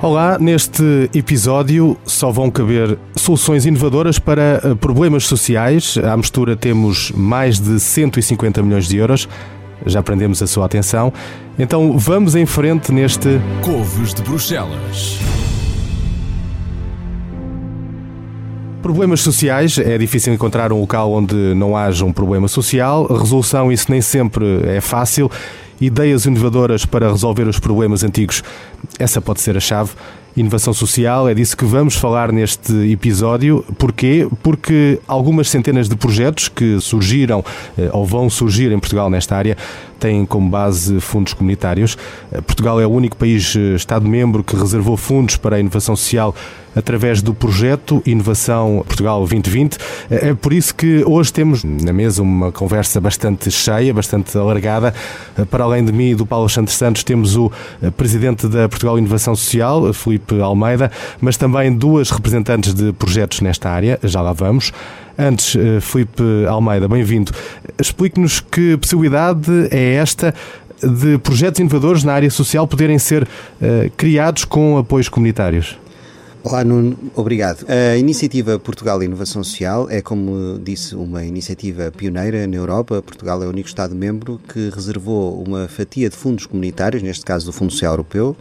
Olá, neste episódio só vão caber soluções inovadoras para eh, problemas sociais. À mistura temos mais de 150 milhões de euros. Já prendemos a sua atenção. Então vamos em frente neste Couves de Bruxelas. Problemas sociais, é difícil encontrar um local onde não haja um problema social. A resolução, isso nem sempre é fácil ideias inovadoras para resolver os problemas antigos. Essa pode ser a chave. Inovação social, é disso que vamos falar neste episódio. Porquê? Porque algumas centenas de projetos que surgiram eh, ou vão surgir em Portugal nesta área têm como base fundos comunitários. Eh, Portugal é o único país eh, Estado-membro que reservou fundos para a inovação social através do projeto Inovação Portugal 2020. É por isso que hoje temos na mesa uma conversa bastante cheia, bastante alargada. Para além de mim e do Paulo Santos Santos, temos o presidente da Portugal Inovação Social, Felipe Almeida, mas também duas representantes de projetos nesta área, já lá vamos. Antes, Felipe Almeida, bem-vindo. Explique-nos que possibilidade é esta de projetos inovadores na área social poderem ser uh, criados com apoios comunitários? Olá, Nuno. Obrigado. A iniciativa Portugal Inovação Social é, como disse, uma iniciativa pioneira na Europa. Portugal é o único Estado-membro que reservou uma fatia de fundos comunitários, neste caso do Fundo Social Europeu,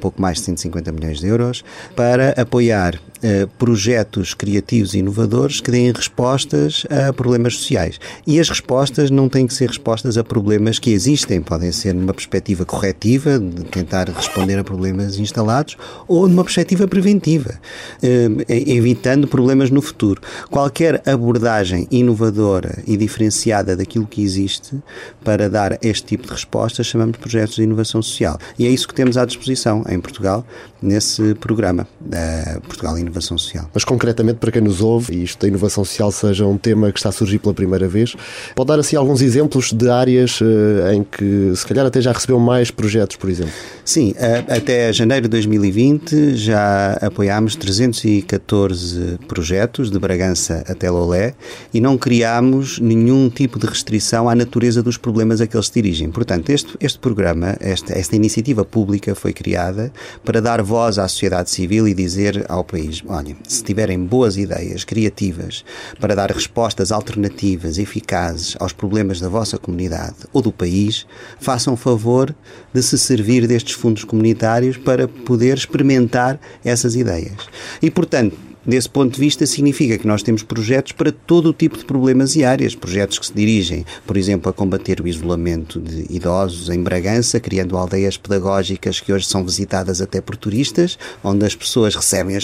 pouco mais de 150 milhões de euros, para apoiar Uh, projetos criativos e inovadores que deem respostas a problemas sociais. E as respostas não têm que ser respostas a problemas que existem, podem ser numa perspectiva corretiva, de tentar responder a problemas instalados, ou numa perspectiva preventiva, uh, evitando problemas no futuro. Qualquer abordagem inovadora e diferenciada daquilo que existe para dar este tipo de respostas chamamos de projetos de inovação social. E é isso que temos à disposição em Portugal, nesse programa da Portugal Inovação inovação social. Mas concretamente para quem nos ouve, e isto da inovação social seja um tema que está a surgir pela primeira vez, pode dar assim alguns exemplos de áreas uh, em que se calhar até já recebeu mais projetos, por exemplo? Sim, até janeiro de 2020 já apoiámos 314 projetos de Bragança até Lolé e não criámos nenhum tipo de restrição à natureza dos problemas a que eles se dirigem. Portanto, este, este programa, esta, esta iniciativa pública foi criada para dar voz à sociedade civil e dizer ao país olhem, se tiverem boas ideias criativas para dar respostas alternativas, eficazes aos problemas da vossa comunidade ou do país, façam favor de se servir destes fundos comunitários para poder experimentar essas ideias. E, portanto, Desse ponto de vista, significa que nós temos projetos para todo o tipo de problemas e áreas. Projetos que se dirigem, por exemplo, a combater o isolamento de idosos em Bragança, criando aldeias pedagógicas que hoje são visitadas até por turistas, onde as pessoas recebem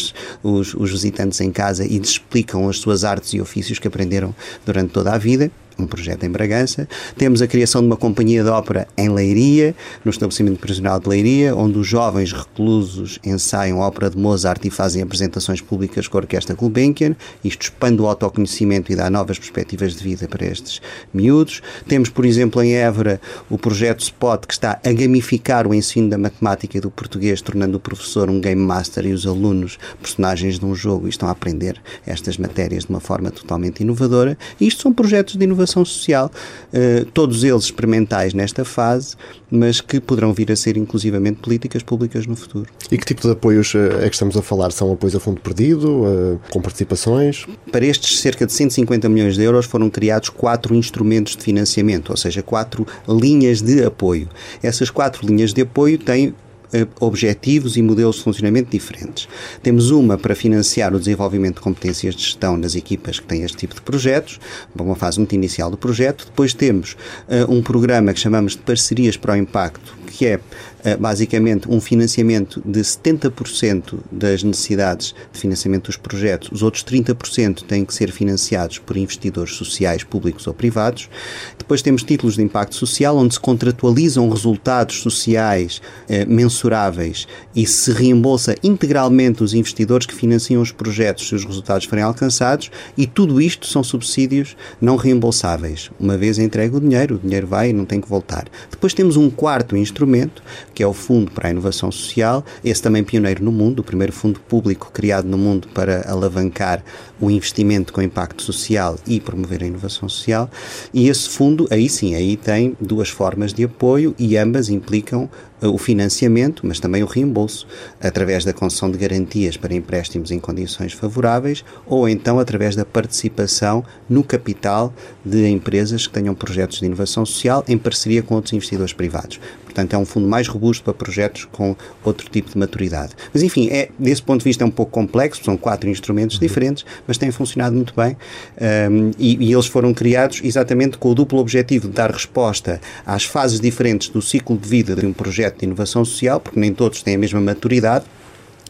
os, os visitantes em casa e explicam as suas artes e ofícios que aprenderam durante toda a vida um projeto em Bragança. Temos a criação de uma companhia de ópera em Leiria, no estabelecimento prisional de Leiria, onde os jovens reclusos ensaiam ópera de Mozart e fazem apresentações públicas com a Orquestra Gulbenkian. Isto expande o autoconhecimento e dá novas perspectivas de vida para estes miúdos. Temos, por exemplo, em Évora, o projeto Spot, que está a gamificar o ensino da matemática e do português, tornando o professor um game master e os alunos personagens de um jogo e estão a aprender estas matérias de uma forma totalmente inovadora. Isto são projetos de inovação inovação social, uh, todos eles experimentais nesta fase, mas que poderão vir a ser inclusivamente políticas públicas no futuro. E que tipo de apoios eh, é que estamos a falar? São apoios a fundo perdido, uh, com participações? Para estes cerca de 150 milhões de euros foram criados quatro instrumentos de financiamento, ou seja, quatro linhas de apoio. Essas quatro linhas de apoio têm eh, objetivos e modelos de funcionamento diferentes. Temos uma para financiar o desenvolvimento de competências de gestão nas equipas que têm este tipo de projetos, uma fase muito inicial do projeto. Depois temos uh, um programa que chamamos de Parcerias para o Impacto, que é basicamente um financiamento de 70% das necessidades de financiamento dos projetos, os outros 30% têm que ser financiados por investidores sociais, públicos ou privados. Depois temos títulos de impacto social, onde se contratualizam resultados sociais uh, mensuráveis e se reembolsa integralmente os investidores que financiam os projetos se os resultados forem alcançados, e tudo isto são subsídios não reembolsáveis. Uma vez entregue o dinheiro, o dinheiro vai e não tem que voltar. Depois temos um quarto instrumento, que é o Fundo para a Inovação Social, esse também pioneiro no mundo, o primeiro fundo público criado no mundo para alavancar o investimento com impacto social e promover a inovação social. E esse fundo, aí sim, aí tem duas formas de apoio e ambas implicam o financiamento, mas também o reembolso, através da concessão de garantias para empréstimos em condições favoráveis ou então através da participação no capital de empresas que tenham projetos de inovação social em parceria com outros investidores privados. Portanto, é um fundo mais robusto para projetos com outro tipo de maturidade. Mas, enfim, é, desse ponto de vista é um pouco complexo, são quatro instrumentos diferentes, mas têm funcionado muito bem um, e, e eles foram criados exatamente com o duplo objetivo de dar resposta às fases diferentes do ciclo de vida de um projeto de inovação social, porque nem todos têm a mesma maturidade,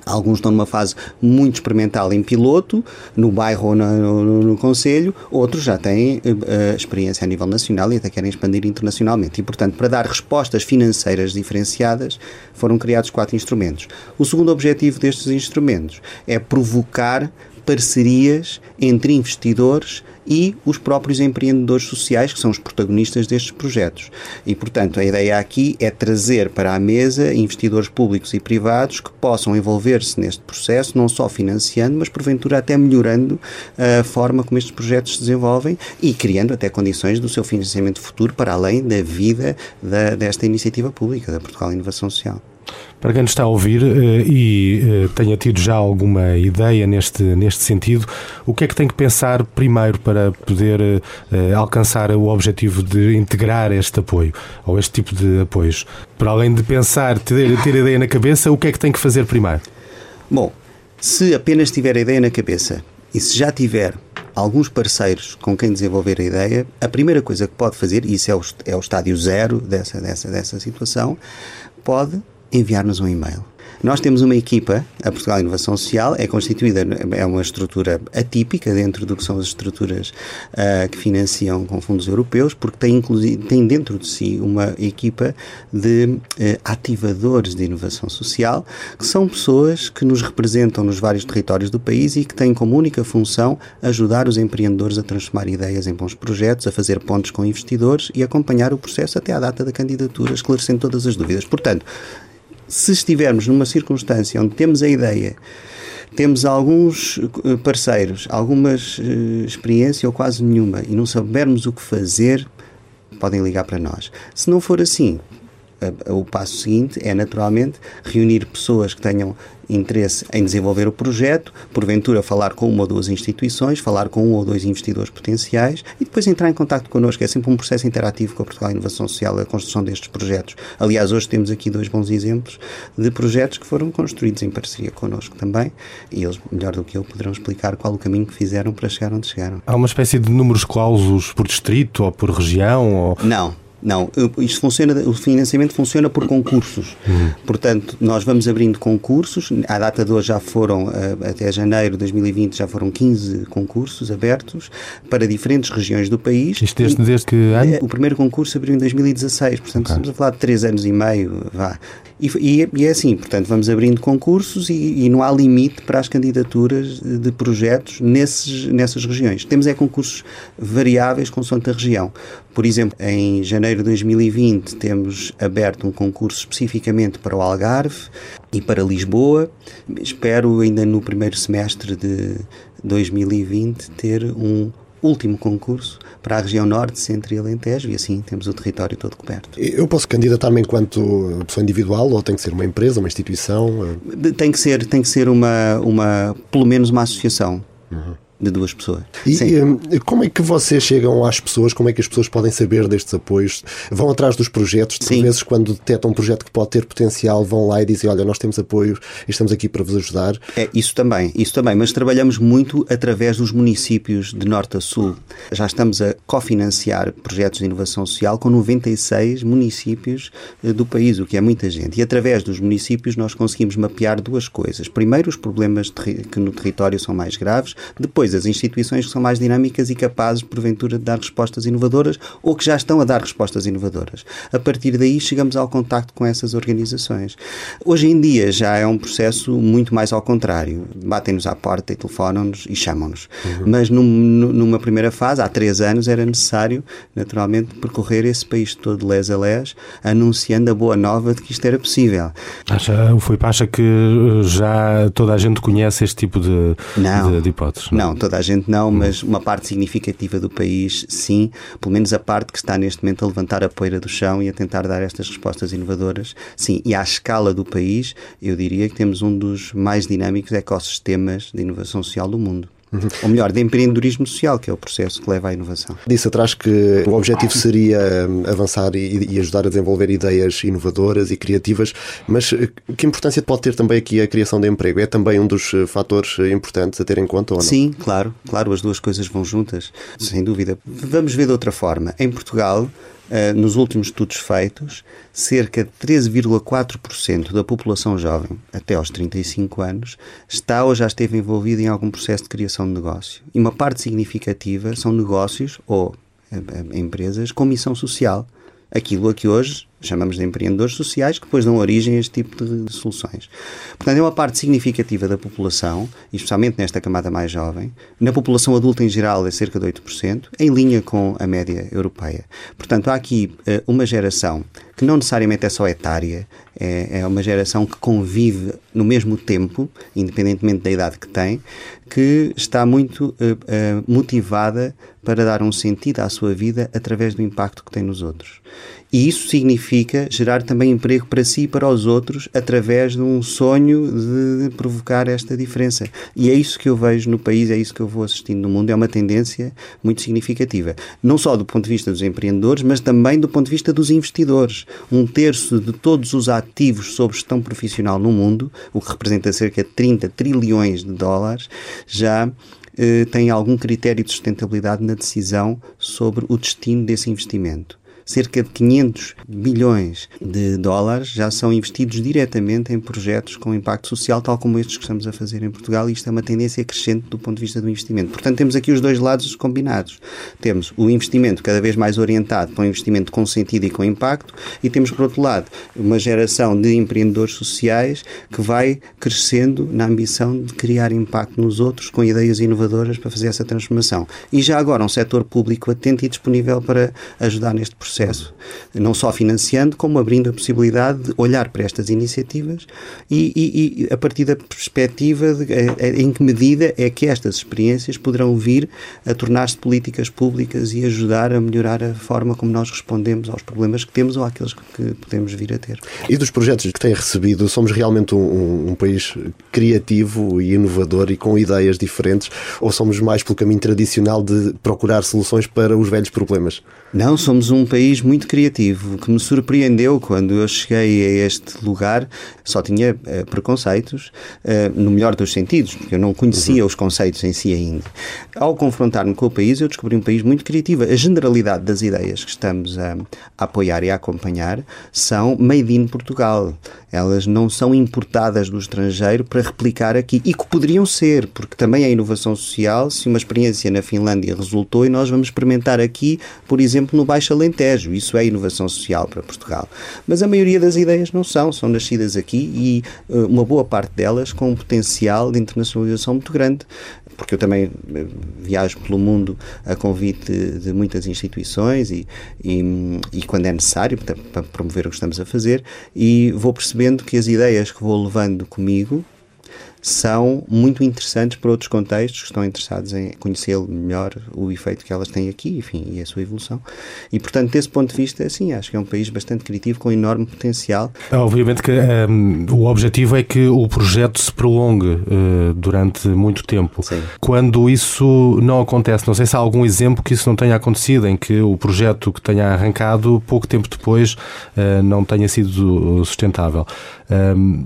Alguns estão numa fase muito experimental em piloto, no bairro ou no, no, no Conselho, outros já têm uh, experiência a nível nacional e até querem expandir internacionalmente. E, portanto, para dar respostas financeiras diferenciadas, foram criados quatro instrumentos. O segundo objetivo destes instrumentos é provocar parcerias entre investidores e os próprios empreendedores sociais, que são os protagonistas destes projetos. E, portanto, a ideia aqui é trazer para a mesa investidores públicos e privados que possam envolver-se neste processo, não só financiando, mas porventura até melhorando a forma como estes projetos se desenvolvem e criando até condições do seu financiamento futuro para além da vida da, desta iniciativa pública, da Portugal Inovação Social. Para quem nos está a ouvir eh, e eh, tenha tido já alguma ideia neste, neste sentido, o que é que tem que pensar primeiro para poder eh, alcançar o objetivo de integrar este apoio ou este tipo de apoios? Para além de pensar, ter, ter ideia na cabeça, o que é que tem que fazer primeiro? Bom, se apenas tiver a ideia na cabeça e se já tiver alguns parceiros com quem desenvolver a ideia, a primeira coisa que pode fazer, e isso é o, é o estádio zero dessa, dessa, dessa situação, pode enviar-nos um e-mail. Nós temos uma equipa, a Portugal Inovação Social, é constituída, é uma estrutura atípica dentro do que são as estruturas uh, que financiam com fundos europeus, porque tem, tem dentro de si uma equipa de uh, ativadores de inovação social, que são pessoas que nos representam nos vários territórios do país e que têm como única função ajudar os empreendedores a transformar ideias em bons projetos, a fazer pontos com investidores e acompanhar o processo até à data da candidatura, esclarecendo todas as dúvidas. Portanto, se estivermos numa circunstância onde temos a ideia, temos alguns eh, parceiros, algumas uh, experiência ou quase nenhuma e não soubermos o que fazer, podem ligar para nós. Se não for assim, o passo seguinte é naturalmente reunir pessoas que tenham interesse em desenvolver o projeto, porventura falar com uma ou duas instituições, falar com um ou dois investidores potenciais e depois entrar em contato connosco. É sempre um processo interativo com a Portugal Inovação Social, a construção destes projetos. Aliás, hoje temos aqui dois bons exemplos de projetos que foram construídos em parceria connosco também e eles, melhor do que eu, poderão explicar qual o caminho que fizeram para chegar onde chegaram. Há uma espécie de números clausos por distrito ou por região? Ou... Não. Não, isto funciona, o financiamento funciona por concursos. Uhum. Portanto, nós vamos abrindo concursos. À data de hoje já foram, eh, até janeiro de 2020, já foram 15 concursos abertos para diferentes regiões do país. Isto desde, desde que ano? Eh, o primeiro concurso abriu em 2016, portanto, okay. estamos a falar de 3 anos e meio, vá. E, e, e, é assim, portanto, vamos abrindo concursos e, e, não há limite para as candidaturas de projetos nesses, nessas regiões. Temos é concursos variáveis consoante a região. Por exemplo, em janeiro de 2020 temos aberto um concurso especificamente para o Algarve e para Lisboa. Espero ainda no primeiro semestre de 2020 ter um último concurso para a região norte, centro e alentejo e assim temos o território todo coberto. Eu posso candidatar-me enquanto pessoa individual ou tem que ser uma empresa, uma instituição? Tem que ser, tem que ser uma, uma pelo menos uma associação. Uhum de duas pessoas. E hum, como é que vocês chegam às pessoas? Como é que as pessoas podem saber destes apoios? Vão atrás dos projetos? Por Sim. vezes, quando detectam um projeto que pode ter potencial, vão lá e dizem: Olha, nós temos apoio e estamos aqui para vos ajudar. É, isso também, isso também, mas trabalhamos muito através dos municípios de norte a sul. Já estamos a cofinanciar projetos de inovação social com 96 municípios eh, do país, o que é muita gente. E através dos municípios nós conseguimos mapear duas coisas. Primeiro, os problemas que no território são mais graves, depois, depois as instituições que são mais dinâmicas e capazes, porventura, de dar respostas inovadoras ou que já estão a dar respostas inovadoras. A partir daí chegamos ao contacto com essas organizações. Hoje em dia já é um processo muito mais ao contrário. Batem-nos à porta e telefonam-nos e chamam-nos. Uhum. Mas num, numa primeira fase, há três anos, era necessário, naturalmente, percorrer esse país todo de les a les, anunciando a boa nova de que isto era possível. Acha, foi acha que já toda a gente conhece este tipo de, não, de, de hipóteses? Não, toda a gente não, mas uma parte significativa do país, sim, pelo menos a parte que está neste momento a levantar a poeira do chão e a tentar dar estas respostas inovadoras, sim. E à escala do país, eu diria que temos um dos mais dinâmicos ecossistemas de inovação social do mundo. Uhum. Ou melhor, de empreendedorismo social, que é o processo que leva à inovação. Disse atrás que o objetivo seria hum, avançar e, e, ajudar a desenvolver ideias inovadoras e criativas, mas eh, que importância pode ter também aqui a criação de emprego? É também um dos eh, fatores eh, importantes a ter em conta ou não? Sim, claro, claro, as duas coisas vão juntas, sem dúvida. Vamos ver de outra forma. Em Portugal, nos últimos estudos feitos, cerca de 13,4% da população jovem, até aos 35 anos, está ou já esteve envolvida em algum processo de criação de negócio. E uma parte significativa são negócios ou uh, empresas com missão social. Aquilo a que hoje chamamos de empreendedores sociais, que depois dão origem a este tipo de, soluções. Portanto, é uma parte significativa da população, especialmente nesta camada mais jovem. Na população adulta em geral é cerca de 8%, em linha com a média europeia. Portanto, há aqui uh, uma geração que não necessariamente é só etária, é, é uma geração que convive no mesmo tempo, independentemente da idade que tem, que está muito uh, uh, motivada para dar um sentido à sua vida através do impacto que tem nos outros. E isso significa gerar também emprego para si e para os outros através de um sonho de provocar esta diferença. E é isso que eu vejo no país, é isso que eu vou assistindo no mundo, é uma tendência muito significativa. Não só do ponto de vista dos empreendedores, mas também do ponto de vista dos investidores. Um terço de todos os ativos sob gestão profissional no mundo, o que representa cerca de 30 trilhões de dólares, já eh, tem algum critério de sustentabilidade na decisão sobre o destino desse investimento cerca de 500 bilhões de dólares já são investidos diretamente em projetos com impacto social, tal como estes que estamos a fazer em Portugal, e isto é uma tendência crescente do ponto de vista do investimento. Portanto, temos aqui os dois lados combinados. Temos o investimento cada vez mais orientado para um investimento com sentido e com impacto, e temos, por outro lado, uma geração de empreendedores sociais que vai crescendo na ambição de criar impacto nos outros com ideias inovadoras para fazer essa transformação. E já agora um setor público atento e disponível para ajudar neste processo processo, não só financiando, como abrindo a possibilidade de olhar para estas iniciativas e, e, e a partir da perspectiva de em que medida é que estas experiências poderão vir a tornar-se políticas públicas e ajudar a melhorar a forma como nós respondemos aos problemas que temos ou àqueles que podemos vir a ter. E dos projetos que têm recebido, somos realmente um, um país criativo e inovador e com ideias diferentes ou somos mais pelo caminho tradicional de procurar soluções para os velhos problemas? Não, somos um país país muito criativo que me surpreendeu quando eu cheguei a este lugar. Só tinha uh, preconceitos, uh, no melhor dos sentidos, porque eu não conhecia uhum. os conceitos em si ainda. Ao confrontar-me com o país, eu descobri um país muito criativo. A generalidade das ideias que estamos a, a apoiar e a acompanhar são made in Portugal. Elas não são importadas do estrangeiro para replicar aqui. E que poderiam ser, porque também é inovação social. Se uma experiência na Finlândia resultou e nós vamos experimentar aqui, por exemplo, no Baixo Alentejo. Isso é inovação social para Portugal. Mas a maioria das ideias não são, são nascidas aqui e uh, uma boa parte delas com um potencial de internacionalização muito grande porque eu também eh, viajo pelo mundo a convite de muitas instituições e, e, e, quando é necessário para promover o que estamos a fazer e vou percebendo que as ideias que vou levando comigo são muito interessantes para outros contextos que estão interessados em conhecer melhor o efeito que elas têm aqui, enfim, e a sua evolução. E, portanto, desse ponto de vista, sim, acho que é um país bastante criativo, com enorme potencial. Obviamente que um, o objetivo é que o projeto se prolongue uh, durante muito tempo. Sim. Quando isso não acontece, não sei se há algum exemplo que isso não tenha acontecido, em que o projeto que tenha arrancado, pouco tempo depois, uh, não tenha sido sustentável. Um,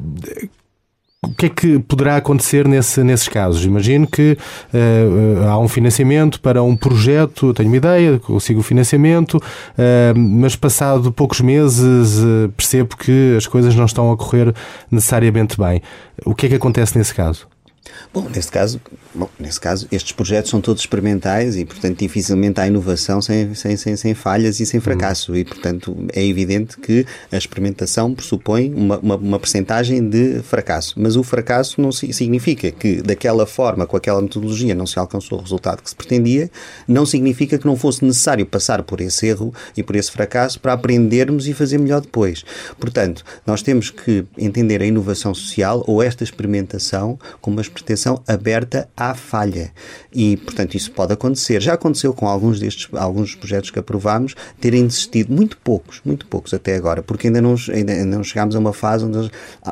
o que é que poderá acontecer nesse, nesses casos? Imagino que uh, há um financiamento para um projeto, tenho uma ideia, consigo o financiamento, uh, mas passado poucos meses uh, percebo que as coisas não estão a correr necessariamente bem. O que é que acontece nesse caso? Bom, nesse caso, bom, nesse caso, estes projetos são todos experimentais e, portanto, dificilmente há inovação sem, sem, sem, sem falhas e sem fracasso. Uhum. E, portanto, é evidente que a experimentação pressupõe uma, uma, uma percentagem de fracasso. Mas o fracasso não significa que, daquela forma, com aquela metodologia, não se alcançou o resultado que se pretendia, não significa que não fosse necessário passar por esse erro e por esse fracasso para aprendermos e fazer melhor depois. Portanto, nós temos que entender a inovação social ou esta experimentação como uma pretensão aberta à falha. E, portanto, isso pode acontecer. Já aconteceu com alguns destes, alguns projetos que aprovámos, terem desistido, muito poucos, muito poucos até agora, porque ainda não, ainda não chegámos a uma fase onde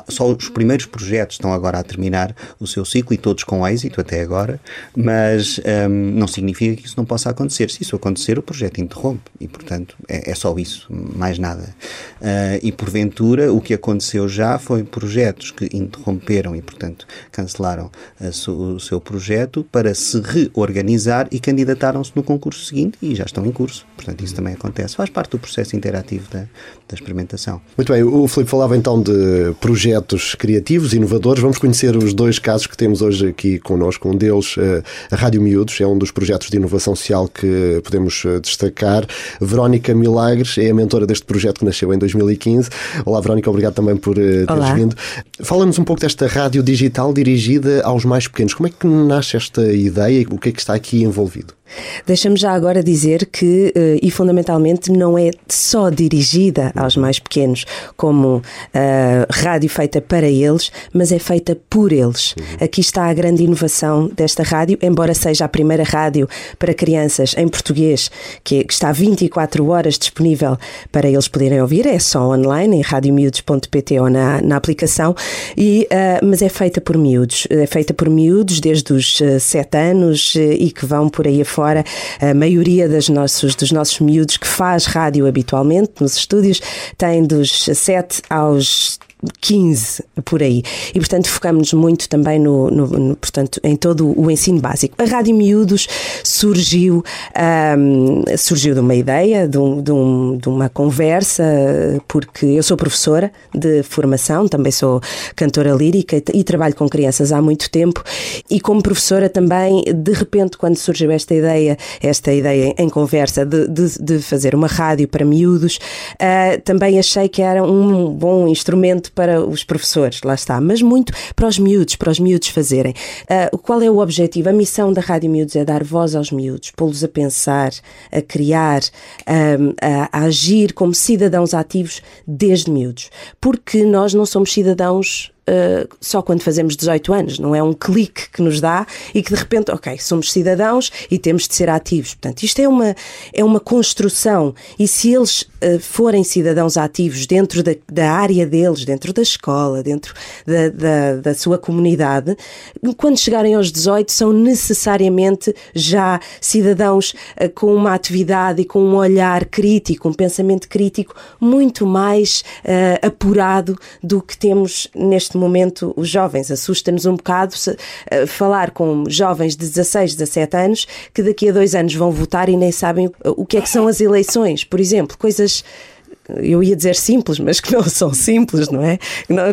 só os primeiros projetos estão agora a terminar o seu ciclo e todos com êxito até agora, mas um, não significa que isso não possa acontecer. Se isso acontecer, o projeto interrompe e, portanto, é, é só isso, mais nada. Uh, e, porventura, o que aconteceu já foi projetos que interromperam e, portanto, cancelaram o seu projeto para se reorganizar e candidataram-se no concurso seguinte e já estão em curso. Portanto, isso também acontece. Faz parte do processo interativo da, da experimentação. Muito bem, o Filipe falava então de projetos criativos, inovadores. Vamos conhecer os dois casos que temos hoje aqui connosco. Um deles, eh, a Rádio Miúdos, é um dos projetos de inovação social que podemos eh, destacar. Verónica Milagres é a mentora deste projeto que nasceu em 2015. Olá, Verónica, obrigado também por eh, teres Olá. vindo. Fala-nos um pouco desta rádio digital dirigida aos mais pequenos. Como é que nasce esta ideia e o que é que está aqui envolvido? Deixa-me já agora dizer que, eh, e fundamentalmente, não é só dirigida aos mais pequenos, como uh, rádio feita para eles, mas é feita por eles. Uhum. Aqui está a grande inovação desta rádio, embora seja a primeira rádio para crianças em português, que está 24 horas disponível para eles poderem ouvir, é só online, em radiomiúdos.pt ou na, na aplicação, e, uh, mas é feita por miúdos. É feita por miúdos desde os uh, 7 anos e que vão por aí afora fora, a maioria das nossos, dos nossos miúdos que faz rádio habitualmente nos estúdios tem dos 7 aos 15 por aí. E, portanto, focamos-nos muito também no, no, no, portanto, em todo o ensino básico. A Rádio Miúdos surgiu, um, surgiu de uma ideia, de, um, de, um, de, uma conversa, porque eu sou professora de formação, também sou cantora lírica e, trabalho com crianças há muito tempo. E como professora também, de repente, quando surgiu esta ideia, esta ideia em conversa de, de fazer uma rádio para miúdos, uh, também achei que era um bom instrumento muito para os professores, lá está, mas muito para os miúdos, para os miúdos fazerem. Uh, qual é o objetivo? A missão da Rádio Miúdos é dar voz aos miúdos, pô-los a pensar, a criar, a, a agir como cidadãos ativos desde miúdos. Porque nós não somos cidadãos uh, só quando fazemos 18 anos, não é um clique que nos dá e que de repente, ok, somos cidadãos e temos de ser ativos. Portanto, isto é uma, é uma construção e se eles uh, forem cidadãos ativos dentro da, da área deles, dentro da escola, dentro da, da, da sua comunidade, quando chegarem aos 18 são necessariamente já cidadãos uh, com uma atividade e com um olhar crítico, um pensamento crítico muito mais apurado do que temos neste momento os jovens. Assusta-nos um bocado se, uh, falar com jovens de 16, 17 anos que daqui a dois anos vão votar e nem sabem o que é que são as eleições, por exemplo, coisas eu ia dizer simples, mas que não são simples, não é?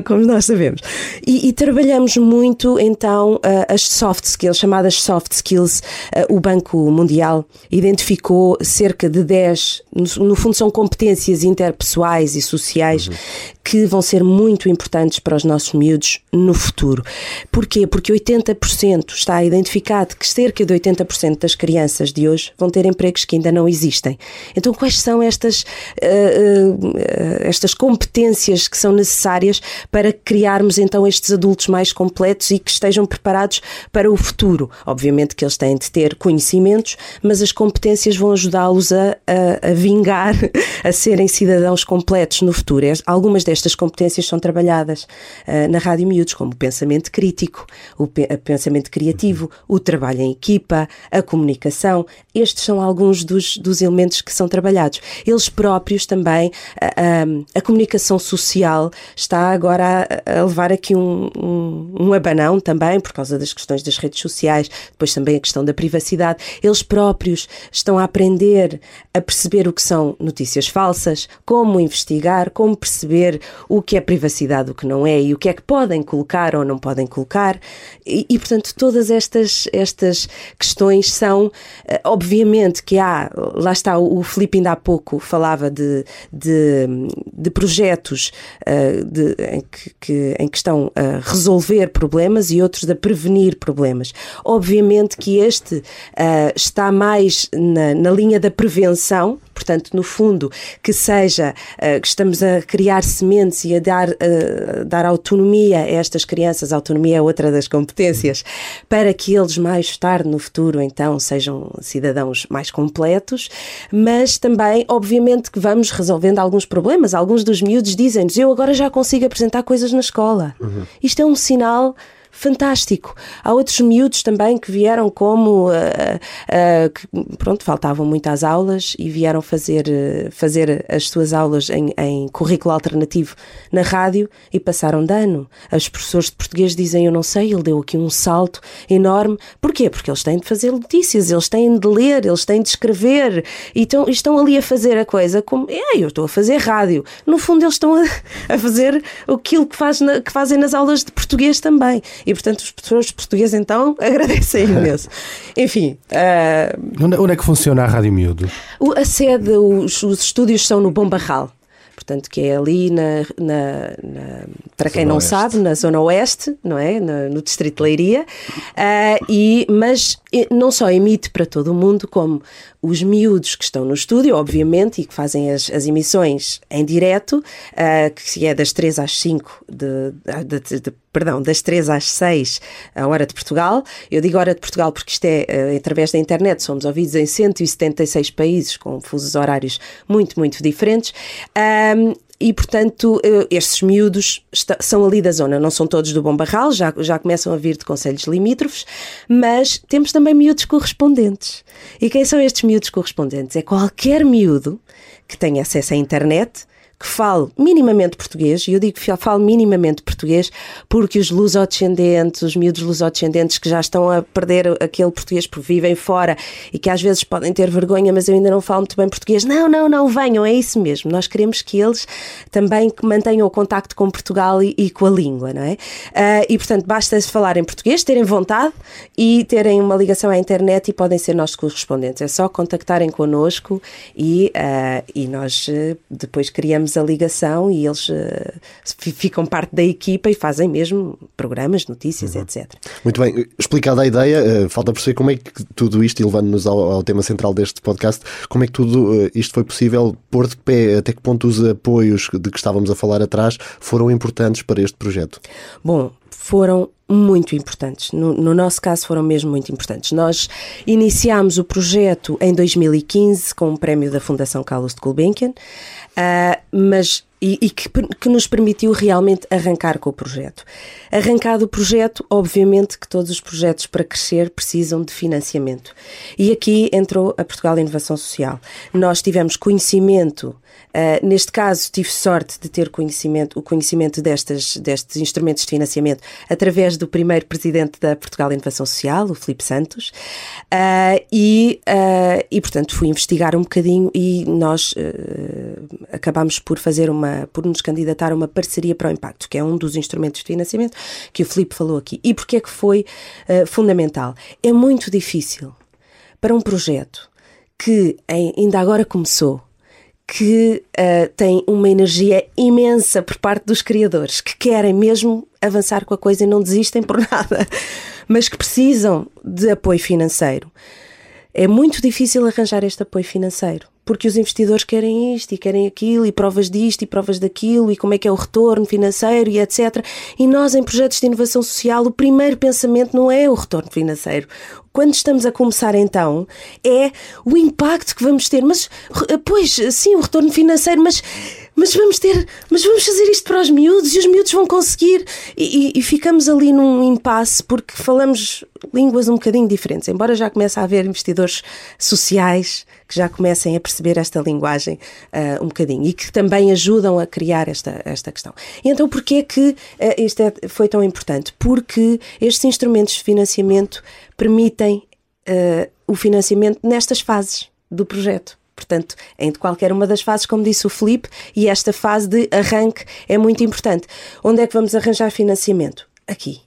Como nós sabemos. E, e trabalhamos muito, então, as soft skills, chamadas soft skills. O Banco Mundial identificou cerca de 10, no fundo, são competências interpessoais e sociais uhum. Que vão ser muito importantes para os nossos miúdos no futuro. Porquê? Porque 80% está identificado que cerca de 80% das crianças de hoje vão ter empregos que ainda não existem. Então, quais são estas. Uh, eh, estas competências que são necessárias para criarmos então estes adultos mais completos e que estejam preparados para o futuro. Obviamente que eles têm de ter conhecimentos, mas as competências vão ajudá-los a, a, a, vingar, a serem cidadãos completos no futuro. Algumas destas competências são trabalhadas uh, na Rádio Miúdos, como o pensamento crítico, o pe pensamento criativo, o trabalho em equipa, a comunicação. Estes são alguns dos, dos elementos que são trabalhados. Eles próprios também a, a, a comunicação social está agora a, a levar aqui um, um, um, abanão também, por causa das questões das redes sociais, depois também a questão da privacidade. Eles próprios estão a aprender a perceber o que são notícias falsas, como investigar, como perceber o que é privacidade, o que não é e o que é que podem colocar ou não podem colocar. E, e portanto, todas estas, estas questões são, eh, obviamente, que há, lá está, o Filipe ainda há pouco falava de, de de, projetos uh, de, em, que, que, em que estão a resolver problemas e outros a prevenir problemas. Obviamente que este uh, está mais na, na linha da prevenção portanto, no fundo, que seja, uh, que estamos a criar sementes e a dar, uh, dar autonomia a estas crianças, a autonomia é outra das competências, para que eles mais tarde, no futuro, então, sejam cidadãos mais completos, mas também, obviamente, que vamos resolvendo alguns problemas. Alguns dos miúdos dizem-nos, eu agora já consigo apresentar coisas na escola. Uhum. Isto é um sinal fantástico. Há outros miúdos também que vieram como uh, uh, que, pronto, faltavam muitas aulas e vieram fazer, uh, fazer as suas aulas em, em, currículo alternativo na rádio e passaram de ano. Os professores de português dizem, eu não sei, ele deu aqui um salto enorme. Porquê? Porque eles têm de fazer notícias, eles têm de ler, eles têm de escrever e estão, estão ali a fazer a coisa como, é, eu estou a fazer rádio. No fundo eles estão a, a fazer aquilo que, faz na, que fazem nas aulas de português também. E, portanto, os professores portugueses então agradecem imenso. Enfim. Uh, onde, onde, é que funciona a Rádio Miúdo? A sede, os, os estúdios são no Bom Barral portanto, que é ali na, na, na para quem zona não oeste. sabe, na zona oeste, não é? No, no distrito de Leiria, uh, e, mas não só emite para todo o mundo, como os miúdos que estão no estúdio, obviamente, e que fazem as, as emissões em direto, uh, que é das 3 às 5 de, de, de, de, perdão, das 3 às 6 a hora de Portugal. Eu digo hora de Portugal porque isto é uh, através da internet, somos ouvidos em 176 países com fusos horários muito, muito diferentes. Um, e, portanto, eh, estes miúdos são ali da zona, não são todos do Bom Barral, já, já começam a vir de conselhos limítrofes, mas temos também miúdos correspondentes. E quem são estes miúdos correspondentes? É qualquer miúdo que tenha acesso à internet, que fale minimamente português, e eu digo que fale minimamente português porque os lusodescendentes, os miúdos lusodescendentes que já estão a perder aquele português porque vivem fora e que às vezes podem ter vergonha, mas eu ainda não falo muito bem português. Não, não, não, venham, é isso mesmo. Nós queremos que eles também mantenham o contacto com Portugal e, e com a língua, não é? Uh, e portanto, basta falar em português, terem vontade e terem uma ligação à internet e podem ser nossos correspondentes. É só contactarem connosco e, uh, e nós uh, depois criamos a ligação e eles uh, ficam parte da equipa e fazem mesmo programas, notícias, uhum. etc. Muito bem, explicada a ideia, uh, falta perceber como é que tudo isto, e levando-nos ao, ao, tema central deste podcast, como é que tudo uh, isto foi possível pôr de pé, até que ponto os apoios de que estávamos a falar atrás foram importantes para este projeto? Bom, foram muito importantes. No, no, nosso caso, foram mesmo muito importantes. Nós iniciámos o projeto em 2015 com um prémio da Fundação Carlos de Gulbenkian, uh, mas e, e que, que, nos permitiu realmente arrancar com o projeto. Arrancado o projeto, obviamente que todos os projetos para crescer precisam de financiamento. E aqui entrou a Portugal Inovação Social. Nós tivemos conhecimento Uh, neste caso, tive sorte de ter conhecimento, o conhecimento destes, destes instrumentos de financiamento através do primeiro presidente da Portugal Inovação Social, o Filipe Santos, uh, e, uh, e, portanto, fui investigar um bocadinho e nós acabámos por fazer uma, por nos candidatar a uma parceria para o impacto, que é um dos instrumentos de financiamento que o Filipe falou aqui. E porquê é que foi fundamental? É muito difícil para um projeto que ainda agora começou, que uh, tem uma energia imensa por parte dos criadores, que querem mesmo avançar com a coisa e não desistem por nada, mas que precisam de apoio financeiro. É muito difícil arranjar este apoio financeiro, porque os investidores querem isto e querem aquilo, e provas disto e provas daquilo, e como é que é o retorno financeiro e etc. E nós, em projetos de inovação social, o primeiro pensamento não é o retorno financeiro quando estamos a começar então, é o impacto que vamos ter. Mas, pois, sim, o retorno financeiro, mas mas vamos ter, mas vamos fazer isto para os miúdos e os miúdos vão conseguir. E, e, e, ficamos ali num impasse porque falamos línguas um bocadinho diferentes, embora já comece a haver investidores sociais que já comecem a perceber esta linguagem uh, um bocadinho e que também ajudam a criar esta, esta questão. E então, porquê que uh, isto é, foi tão importante? Porque estes instrumentos de financiamento permitem uh, o financiamento nestas fases do projeto. Portanto, em qualquer uma das fases, como disse o Felipe, e esta fase de arranque é muito importante. Onde é que vamos arranjar financiamento? Aqui.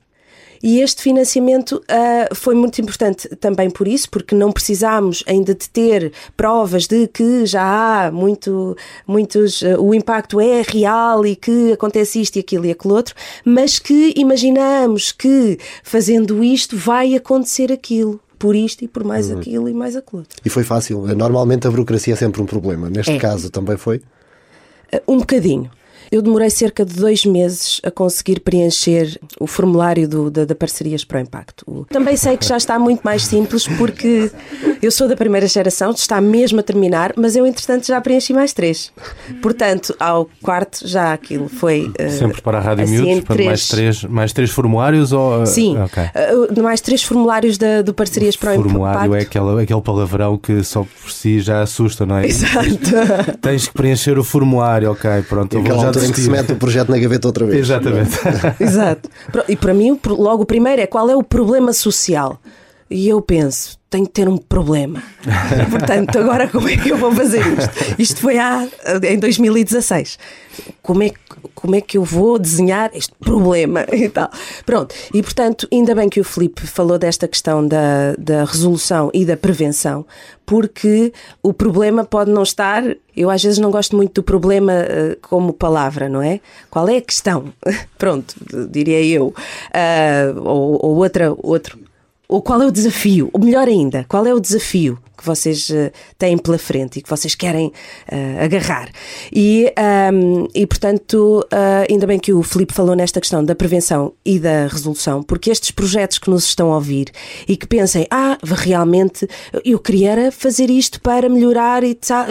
E este financiamento uh, foi muito importante também por isso, porque não precisámos ainda de ter provas de que já há muito, muitos, uh, o impacto é real e que acontece isto e aquilo e aquilo outro, mas que imaginamos que fazendo isto vai acontecer aquilo por isto e por mais uhum. aquilo e mais aquilo. E foi fácil. Normalmente a burocracia é sempre um problema. Neste é. caso também foi? Um bocadinho. Eu demorei cerca de dois meses a conseguir preencher o formulário do, da, da Parcerias para o Impacto. Também sei que já está muito mais simples porque eu sou da primeira geração, está mesmo a terminar, mas eu entretanto já preenchi mais três. Portanto, ao quarto já aquilo foi. Uh, Sempre para a Rádio assim, Miúdos, para três... mais, três, mais três formulários? Ou, uh, Sim, okay. uh, mais três formulários da, do Parcerias para o Impacto. Formulário é aquele, aquele palavrão que só por si já assusta, não é? Exato. Tens que preencher o formulário, ok, pronto. Eu vou já em que se mete o projeto na gaveta outra vez. Exatamente. Exato. E para mim, logo o primeiro é qual é o problema social? E eu penso, tenho que ter um problema. Portanto, agora como é que eu vou fazer isto? Isto foi há, em 2016. Como é, como é que eu vou desenhar este problema e tal? Pronto. E portanto, ainda bem que o Felipe falou desta questão da, da resolução e da prevenção, porque o problema pode não estar. Eu às vezes não gosto muito do problema uh, como palavra, não é? Qual é a questão? Pronto, diria eu. Uh, ou, ou outra, outro ou qual é o desafio? Ou melhor ainda, qual é o desafio que vocês uh, têm pela frente e que vocês querem uh, agarrar? E, um, e portanto, uh, ainda bem que o Filipe falou nesta questão da prevenção e da resolução, porque estes projetos que nos estão a ouvir e que pensem, ah, realmente eu queria fazer isto para melhorar e tal.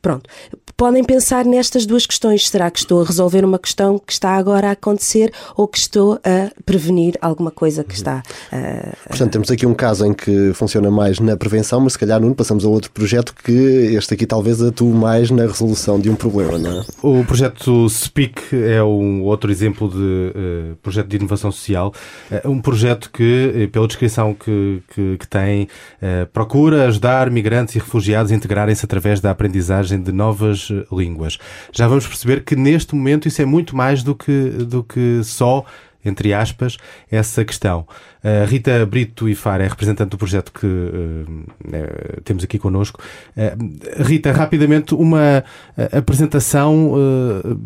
Pronto, podem pensar nestas duas questões. Será que estou a resolver uma questão que está agora a acontecer ou que estou a prevenir alguma coisa que está a. Portanto, temos aqui um caso em que funciona mais na prevenção, mas se calhar, Nuno, passamos a outro projeto que este aqui talvez atue mais na resolução de um problema, não é? O projeto SPEAK é um outro exemplo de uh, projeto de inovação social. É um projeto que, eh, pela descrição que, que, que tem, uh, procura ajudar migrantes e refugiados a integrarem-se através da aprendizagem de novas línguas. Já vamos perceber que neste momento isso é muito mais do que, do que só entre aspas, essa questão. A Rita Brito Ifar é representante do projeto que uh, temos aqui connosco. Uh, Rita, rapidamente, uma apresentação uh,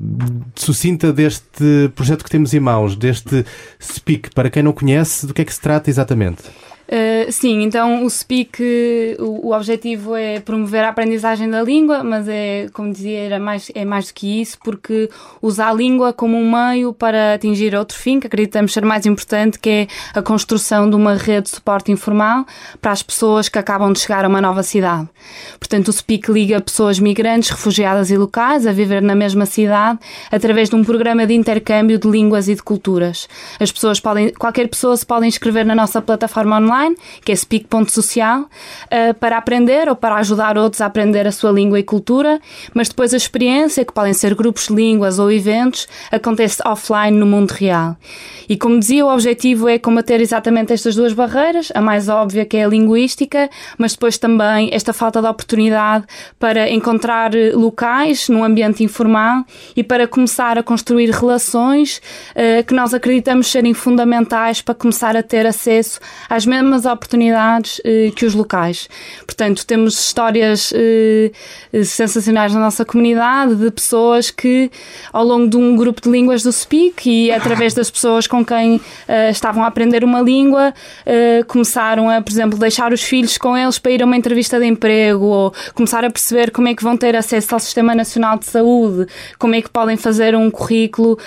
sucinta deste projeto que temos em mãos, deste SPEAK. Para quem não conhece, do que é que se trata exatamente? Uh, sim, então o SPEAK, o, o, objetivo é promover a aprendizagem da língua, mas é, como dizia, era mais, é mais do que isso, porque usa a língua como um meio para atingir outro fim, que acreditamos ser mais importante, que é a construção de uma rede de suporte informal para as pessoas que acabam de chegar a uma nova cidade. Portanto, o SPEAK liga pessoas migrantes, refugiadas e locais a viver na mesma cidade através de um programa de intercâmbio de línguas e de culturas. As pessoas podem, qualquer pessoa se pode inscrever na nossa plataforma online online, que é speak.social, uh, para aprender ou para ajudar outros a aprender a sua língua e cultura, mas depois a experiência, que podem ser grupos de línguas ou eventos, acontece offline no mundo real. E como dizia, o objetivo é combater exatamente estas duas barreiras, a mais óbvia que é a linguística, mas depois também esta falta de oportunidade para encontrar locais num ambiente informal e para começar a construir relações uh, que nós acreditamos serem fundamentais para começar a ter acesso às mesmas mesmas oportunidades eh, que os locais. Portanto, temos histórias eh, sensacionais na nossa comunidade de pessoas que, ao longo de um grupo de línguas do Speak e através das pessoas com quem eh, estavam a aprender uma língua, começaram a, por exemplo, deixar os filhos com eles para ir a uma entrevista de emprego ou começar a perceber como é que vão ter acesso ao Sistema Nacional de Saúde, como é que podem fazer um currículo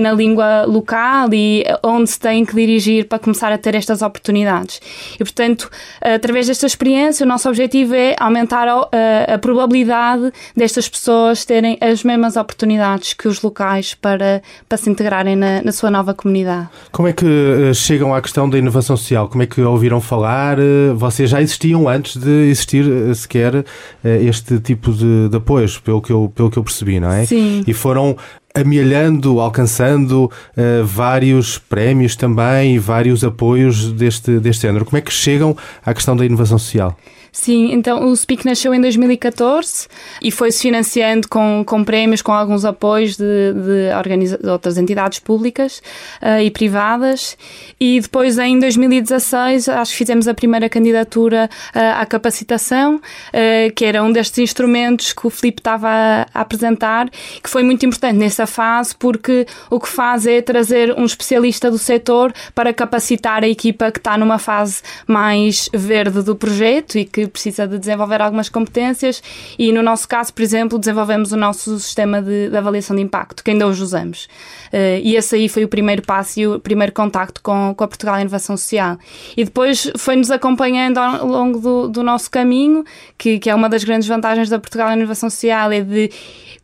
na língua local e onde se têm que dirigir para começar a ter estas oportunidades. E, portanto, através desta experiência, o nosso objetivo é aumentar a, a probabilidade destas pessoas terem as mesmas oportunidades que os locais para, para se integrarem na, na sua nova comunidade. Como é que uh, chegam à questão da inovação social? Como é que ouviram falar? Uh, vocês já existiam antes de existir uh, sequer este tipo de, de apoios, pelo que, eu, pelo que eu percebi, não é? Sim. E foram amealhando, alcançando uh, vários prémios também e vários apoios deste, deste género. Como é que chegam à questão da inovação social? Sim, então o SPIC nasceu em 2014 e foi-se financiando com, com prémios, com alguns apoios de, de, de outras entidades públicas uh, e privadas. E depois, em 2016, acho que fizemos a primeira candidatura uh, à capacitação, uh, que era um destes instrumentos que o Filipe estava a, a, apresentar, que foi muito importante nesse fase, porque o que faz é trazer um especialista do setor para capacitar a equipa que está numa fase mais verde do projeto e que precisa de desenvolver algumas competências. E no nosso caso, por exemplo, desenvolvemos o nosso sistema de, de avaliação de impacto, que ainda hoje usamos. Uh, e esse aí foi o primeiro passo e o primeiro contacto com, com a Portugal Inovação Social. E depois foi-nos acompanhando ao longo do, do nosso caminho, que, que é uma das grandes vantagens da Portugal Inovação Social, é de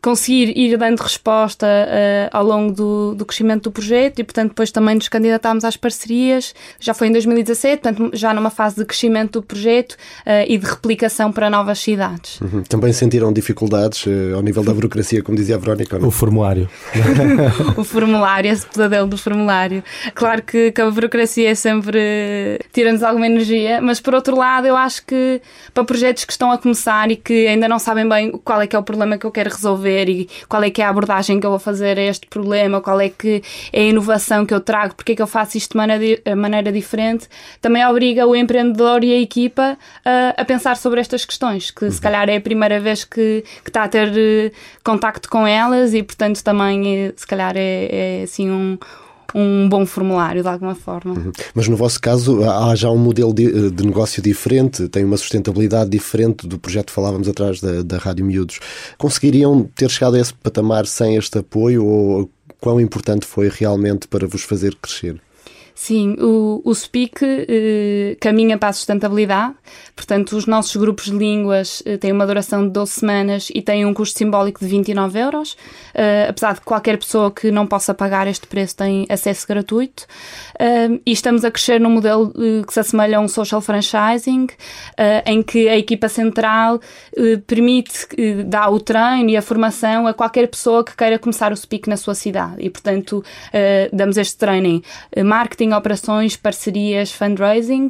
conseguir ir dando resposta uh, ao longo do, do, crescimento do projeto e, portanto, depois também nos candidatámos às parcerias. Já foi em 2017, portanto, já numa fase de crescimento do projeto uh, e de replicação para novas cidades. Uhum. Também sentiram dificuldades uh, ao nível da burocracia, como dizia a Verónica? O formulário. o formulário, esse pesadelo do formulário. Claro que, que a burocracia é sempre tira-nos alguma energia, mas por outro lado, eu acho que para projetos que estão a começar e que ainda não sabem bem qual é que é o problema que eu quero resolver e qual é que é a abordagem que eu vou fazer a este problema, qual é que é a inovação que eu trago, porque é que eu faço isto de maneira, maneira diferente, também obriga o empreendedor e a equipa a, a pensar sobre estas questões, que se calhar é a primeira vez que, que está a ter uh, contacto com elas e, portanto, também uh, se calhar é, é assim um um bom formulário de alguma forma. Uhum. Mas no vosso caso há já um modelo de, de, negócio diferente, tem uma sustentabilidade diferente do projeto que falávamos atrás da, da Rádio Miúdos. Conseguiriam ter chegado a esse patamar sem este apoio ou quão importante foi realmente para vos fazer crescer? Sim, o, o SPIC eh, caminha para a sustentabilidade, portanto, os nossos grupos de línguas eh, têm uma duração de 12 semanas e têm um custo simbólico de 29 euros, eh, apesar de qualquer pessoa que não possa pagar este preço tem acesso gratuito. Uh, e estamos a crescer num modelo uh, que se assemelha a um social franchising, uh, em que a equipa central permite dar o treino e a formação a qualquer pessoa que queira começar o SPIC na sua cidade. E, portanto, damos este treino em marketing, operações, parcerias, fundraising.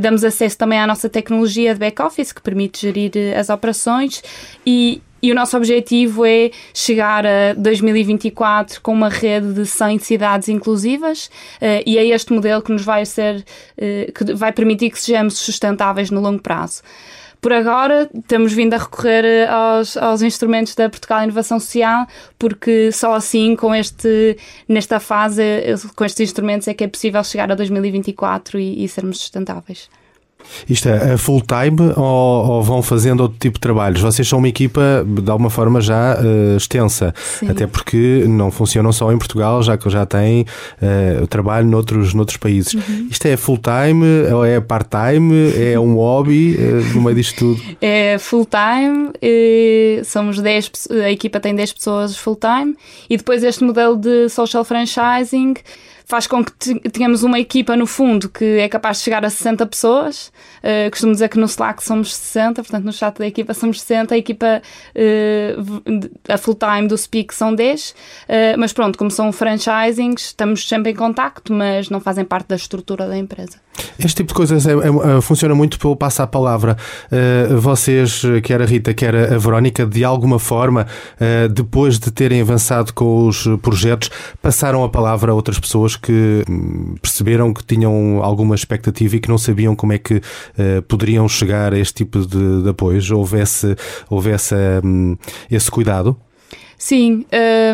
damos acesso também à nossa tecnologia de back-office, que permite gerir as operações e, e o nosso objetivo é chegar a 2024 com uma rede de 100 cidades inclusivas uh, e é este modelo que nos vai ser, uh, que vai permitir que sejamos sustentáveis no longo prazo. Por agora, temos vindo a recorrer eh, aos, aos instrumentos da Portugal Inovação Social, porque só assim, com este, nesta fase, com estes instrumentos, é que é possível chegar a 2024 e, e sermos sustentáveis. Isto é full time ou, ou, vão fazendo outro tipo de trabalhos? Vocês são uma equipa de alguma forma já uh, extensa, Sim. até porque não funcionam só em Portugal, já que já têm uh, trabalho noutros, noutros países. Uhum. Isto é full time ou é part time? É um hobby uh, no meio disto tudo? É full time, somos 10, a equipa tem 10 pessoas full time e depois este modelo de social franchising faz com que tenhamos uma equipa no fundo que é capaz de chegar a 60 pessoas. Uh, costumo dizer que no Slack somos 60, portanto no chat da equipa somos 60, a equipa uh, a full time do Speak são 10, uh, eh, mas pronto, como são franchisings, estamos sempre em contacto, mas não fazem parte da estrutura da empresa. Este tipo de coisas é, é, funciona muito pelo passar a palavra. Uh, vocês, quer a Rita, quer a Verónica, de alguma forma, depois de terem avançado com os projetos, passaram a palavra a outras pessoas que hum, perceberam que tinham alguma expectativa e que não sabiam como é que uh, poderiam chegar a este tipo de, de apoios? Houvesse, houvesse um, esse cuidado? Sim,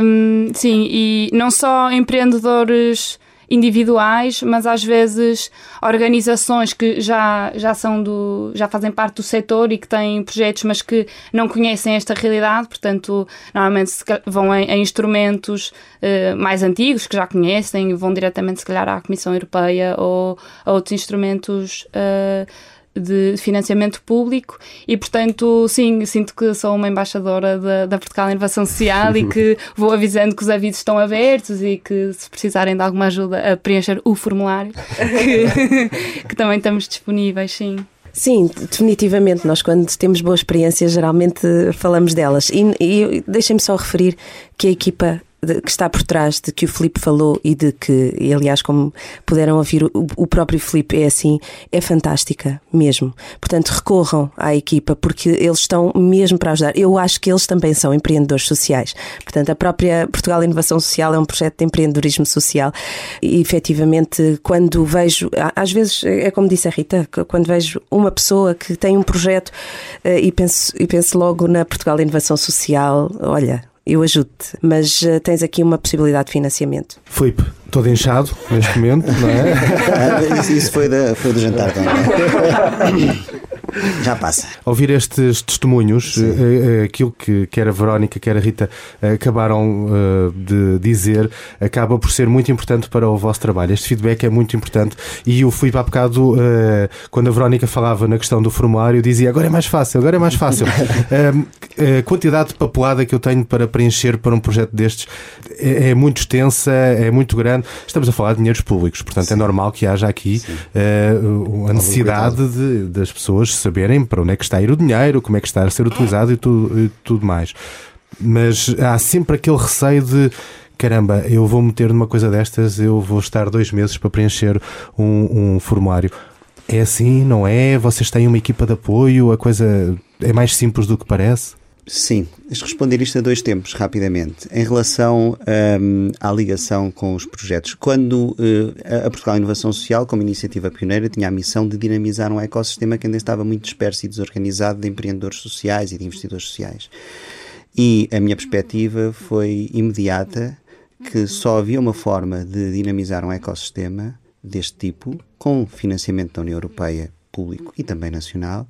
um, sim, e não só empreendedores individuais, mas às vezes organizações que já, já são do, já fazem parte do setor e que têm projetos, mas que não conhecem esta realidade, portanto, normalmente vão em, em instrumentos uh, mais antigos que já conhecem vão diretamente, se calhar, à Comissão Europeia ou a outros instrumentos. Uh, de financiamento público e, portanto, sim, sinto que sou uma embaixadora da, da Portugal Inovação Social e que vou avisando que os avisos estão abertos e que se precisarem de alguma ajuda a preencher o formulário, que, que também estamos disponíveis, sim. Sim, definitivamente. Nós, quando temos boas experiências, geralmente falamos delas. E, e deixem-me só referir que a equipa que está por trás de que o Filipe falou e de que, e aliás, como puderam ouvir, o, o próprio Filipe é assim, é fantástica mesmo. Portanto, recorram à equipa porque eles estão mesmo para ajudar. Eu acho que eles também são empreendedores sociais. Portanto, a própria Portugal Inovação Social é um projeto de empreendedorismo social e efetivamente, quando vejo, às vezes, é como disse a Rita, quando vejo uma pessoa que tem um projeto eh, e penso, e penso logo na Portugal Inovação Social, olha, eu ajudo-te, mas uh, tens aqui uma possibilidade de financiamento. Filipe, todo inchado neste momento, não é? Ah, isso, isso foi, da, foi do jantar também. Já passa. Ouvir estes testemunhos, uh, aquilo que quer a Verónica, quer a Rita uh, acabaram de dizer, acaba por ser muito importante para o vosso trabalho. Este feedback é muito importante e o Filipe há bocado, quando a Verónica falava na questão do formulário, dizia agora é mais fácil, agora é mais fácil. a quantidade de papelada que eu tenho para preencher para um projeto destes é, é muito extensa, é muito grande. Estamos a falar de dinheiros públicos, portanto é Sim. é normal que haja aqui a necessidade de, das pessoas saberem para onde é que está a ir o dinheiro, como é que está a ser utilizado e tudo, e tudo mais. Mas há sempre aquele receio de caramba, eu vou meter numa coisa destas, eu vou estar dois meses para preencher um, um formulário. É assim, não é? Vocês têm uma equipa de apoio, a coisa é mais simples do que parece? Sim, responder isto a dois tempos, rapidamente. Em relação um, à ligação com os projetos, quando uh, a Portugal Inovação Social, como iniciativa pioneira, tinha a missão de dinamizar um ecossistema que ainda estava muito disperso e desorganizado de empreendedores sociais e de investidores sociais. E a minha perspectiva foi imediata que só havia uma forma de dinamizar um ecossistema deste tipo, com financiamento da União Europeia público e também nacional,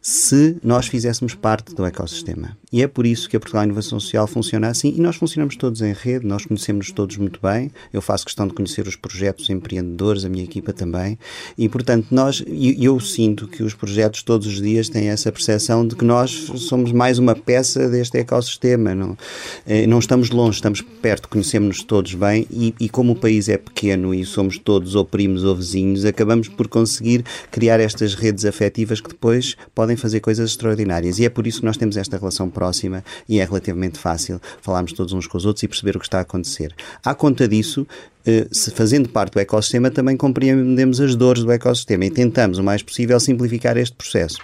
se nós fizéssemos parte do ecossistema. E é por isso que a Portugal Inovação Social funciona assim e nós funcionamos todos em rede, nós conhecemos todos muito bem. Eu faço questão de conhecer os projetos empreendedores, a minha equipa também. E, portanto, nós, eu sinto que os projetos todos os dias têm essa percepção de que nós somos mais uma peça deste ecossistema. Não, eh, não estamos longe, estamos perto, conhecemos-nos todos bem e, e como o país é pequeno e somos todos ou primos ou vizinhos, acabamos por conseguir criar estas redes afetivas que depois podem fazer coisas extraordinárias. E é por isso que nós temos esta relação próxima e é relativamente fácil falarmos todos uns com os outros e perceber o que está a acontecer. À conta disso, eh, fazendo parte do ecossistema, também compreendemos as dores do ecossistema e tentamos o mais possível simplificar este processo.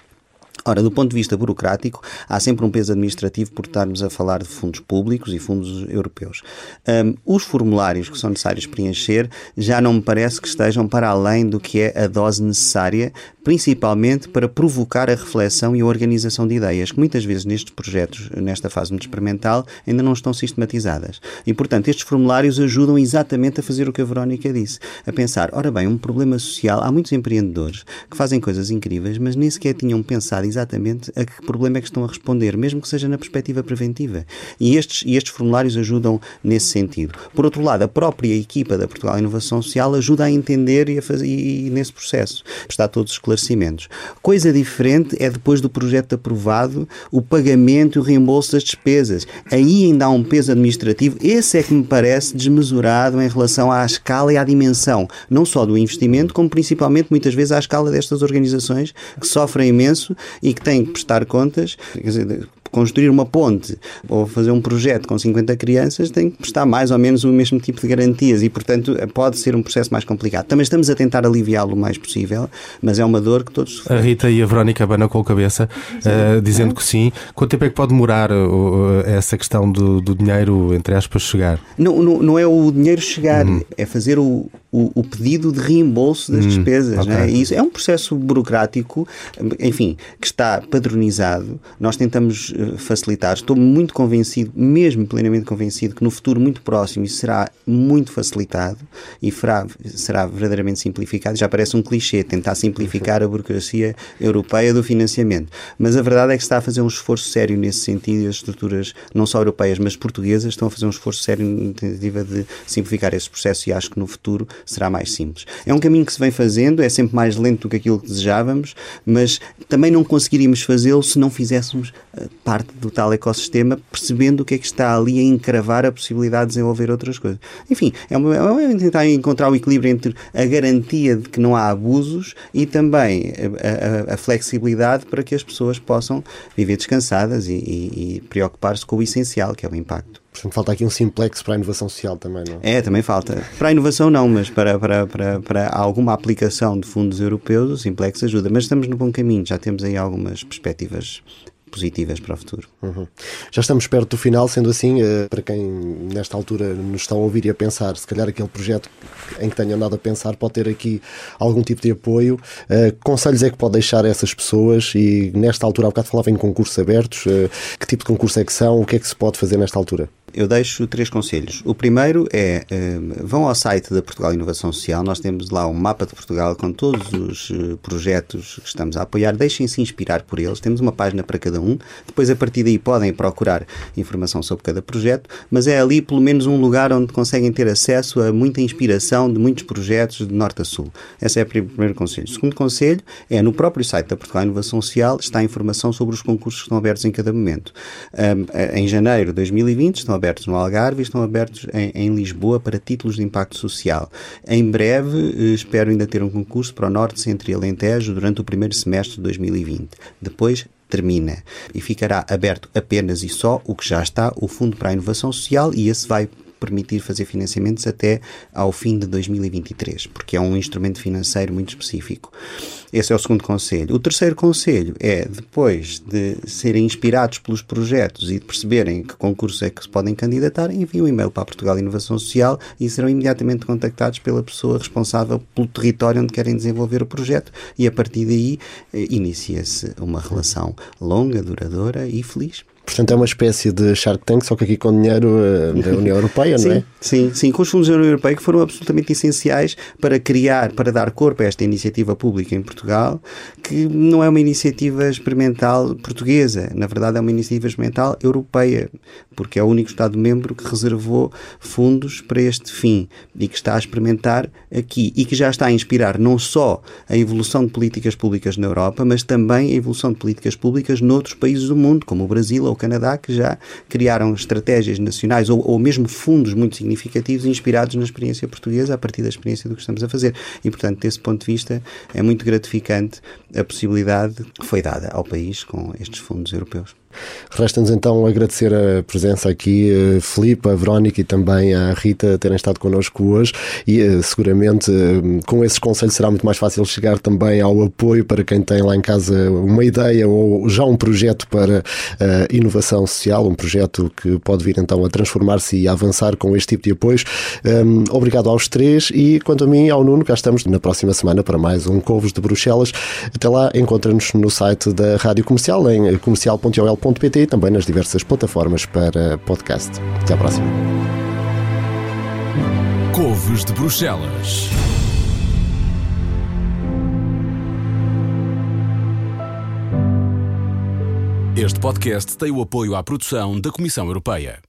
Ora, do ponto de vista burocrático, há sempre um peso administrativo por estarmos a falar de fundos públicos e fundos europeus. Um, os formulários que são necessários preencher já não me parece que estejam para além do que é a dose necessária, principalmente para provocar a reflexão e a organização de ideias, que muitas vezes nestes projetos, nesta fase muito experimental, ainda não estão sistematizadas. E, portanto, estes formulários ajudam exatamente a fazer o que a Verónica disse, a pensar, ora bem, um problema social, há muitos empreendedores que fazem coisas incríveis, mas nem sequer tinham pensado exatamente a que problema é que estão a responder, mesmo que seja na perspectiva preventiva. E estes, e estes formulários ajudam nesse sentido. Por outro lado, a própria equipa da Portugal Inovação Social ajuda a entender e, a fazer, e, e nesse processo. Está todos esclarecimentos. Coisa diferente é depois do projeto aprovado o pagamento e o reembolso das despesas. Aí ainda há um peso administrativo. Esse é que me parece desmesurado em relação à escala e à dimensão, não só do investimento, como principalmente muitas vezes à escala destas organizações que sofrem imenso e que têm que prestar contas, dizer, construir uma ponte ou fazer um projeto com 50 crianças tem que prestar mais ou menos o mesmo tipo de garantias e, portanto, pode ser um processo mais complicado. Também estamos a tentar aliviá-lo o mais possível, mas é uma dor que todos sofrem. A Rita e a Verónica abanam com a cabeça, uh, dizendo que sim. Quanto tempo é que pode demorar uh, essa questão do, do, dinheiro, entre aspas, chegar? Não, não, não é o dinheiro chegar, hum. é fazer o, o, o, pedido de reembolso das hum, despesas. Okay. Né? isso é um processo burocrático, enfim, que está padronizado. Nós tentamos facilitar. Estou muito convencido, mesmo plenamente convencido, que no futuro muito próximo isso será muito facilitado e será verdadeiramente simplificado. Já parece um clichê tentar simplificar a burocracia europeia do financiamento. Mas a verdade é que está a fazer um esforço sério nesse sentido e as estruturas, não só europeias, mas portuguesas, estão a fazer um esforço sério na tentativa de simplificar esse processo e acho que no futuro será mais simples. É um caminho que se vem fazendo, é sempre mais lento do que aquilo que desejávamos, mas também não conseguiríamos fazê-lo se não fizéssemos parte do tal ecossistema, percebendo o que é que está ali a encravar a possibilidade de desenvolver outras coisas. Enfim, é, uma, é tentar encontrar o equilíbrio entre a garantia de que não há abusos e também a, a, a flexibilidade para que as pessoas possam viver descansadas e, e, e preocupar-se com o essencial, que é o impacto. Portanto, falta aqui um simplex para a inovação social também, não é? É, também falta. Para a inovação não, mas para, para, para, para alguma aplicação de fundos europeus, o simplex ajuda. Mas estamos no bom caminho, já temos aí algumas perspectivas positivas para o futuro. Uhum. Já estamos perto do final, sendo assim, uh, para quem nesta altura nos está a ouvir e a pensar, se calhar aquele projeto em que tenham nada a pensar pode ter aqui algum tipo de apoio. Uh, conselhos é que pode deixar a essas pessoas e nesta altura, há bocado falava em concursos abertos, uh, que tipo de concurso é que são, o que é que se pode fazer nesta altura? Eu deixo três conselhos. O primeiro é vão ao site da Portugal Inovação Social, nós temos lá um mapa de Portugal com todos os projetos que estamos a apoiar, deixem-se inspirar por eles, temos uma página para cada um, depois a partir daí podem procurar informação sobre cada projeto, mas é ali pelo menos um lugar onde conseguem ter acesso a muita inspiração de muitos projetos de norte a sul. Esse é o primeiro conselho. O segundo conselho é no próprio site da Portugal Inovação Social está a informação sobre os concursos que estão abertos em cada momento. Em janeiro de 2020 estão abertos no Algarve e estão abertos em, em Lisboa para títulos de impacto social. Em breve eh, espero ainda ter um concurso para o Norte, Centro e Alentejo durante o primeiro semestre de 2020. Depois termina e ficará aberto apenas e só o que já está, o Fundo para a Inovação Social, e esse vai permitir fazer financiamentos até ao fim de 2023, porque é um instrumento financeiro muito específico. Esse é o segundo conselho. O terceiro conselho é, depois de serem inspirados pelos projetos e de perceberem que concursos é que se podem candidatar, enviem um e-mail para Portugal Inovação Social e serão imediatamente contactados pela pessoa responsável pelo território onde querem desenvolver o projeto e a partir daí eh, inicia-se uma relação longa, duradoura e feliz. Portanto, é uma espécie de Shark Tank, só que aqui com dinheiro eh, da União Europeia, sim, não é? Sim, sim, com os fundos da União Europeia que foram absolutamente essenciais para criar, para dar corpo a esta iniciativa pública em Portugal, que não é uma iniciativa experimental portuguesa, na verdade é uma iniciativa experimental europeia, porque é o único Estado-membro que reservou fundos para este fim e que está a experimentar aqui e que já está a inspirar não só a evolução de políticas públicas na Europa, mas também a evolução de políticas públicas noutros países do mundo, como o Brasil ou Canadá, que já criaram estratégias nacionais ou, ou mesmo fundos muito significativos inspirados na experiência portuguesa a partir da experiência do que estamos a fazer. E, portanto, desse ponto de vista, é muito gratificante a possibilidade que foi dada ao país com estes fundos europeus. Resta-nos então agradecer a presença aqui, uh, Filipe, a Verónica e também a Rita terem estado connosco hoje e uh, seguramente uh, com esses conselhos será muito mais fácil chegar também ao apoio para quem tem lá em casa uma ideia ou já um projeto para inovação social, um projeto que pode vir então a transformar-se e a avançar com este tipo de apoios. Um, obrigado aos três e quanto a mim, ao Nuno, cá estamos na próxima semana para mais um Covos de Bruxelas. Até lá, encontra-nos no site da Rádio Comercial em comercial.ol.com rr.pt e também nas diversas plataformas para podcast. Até à próxima. Couves de Bruxelas. Este podcast tem o apoio à produção da Comissão Europeia.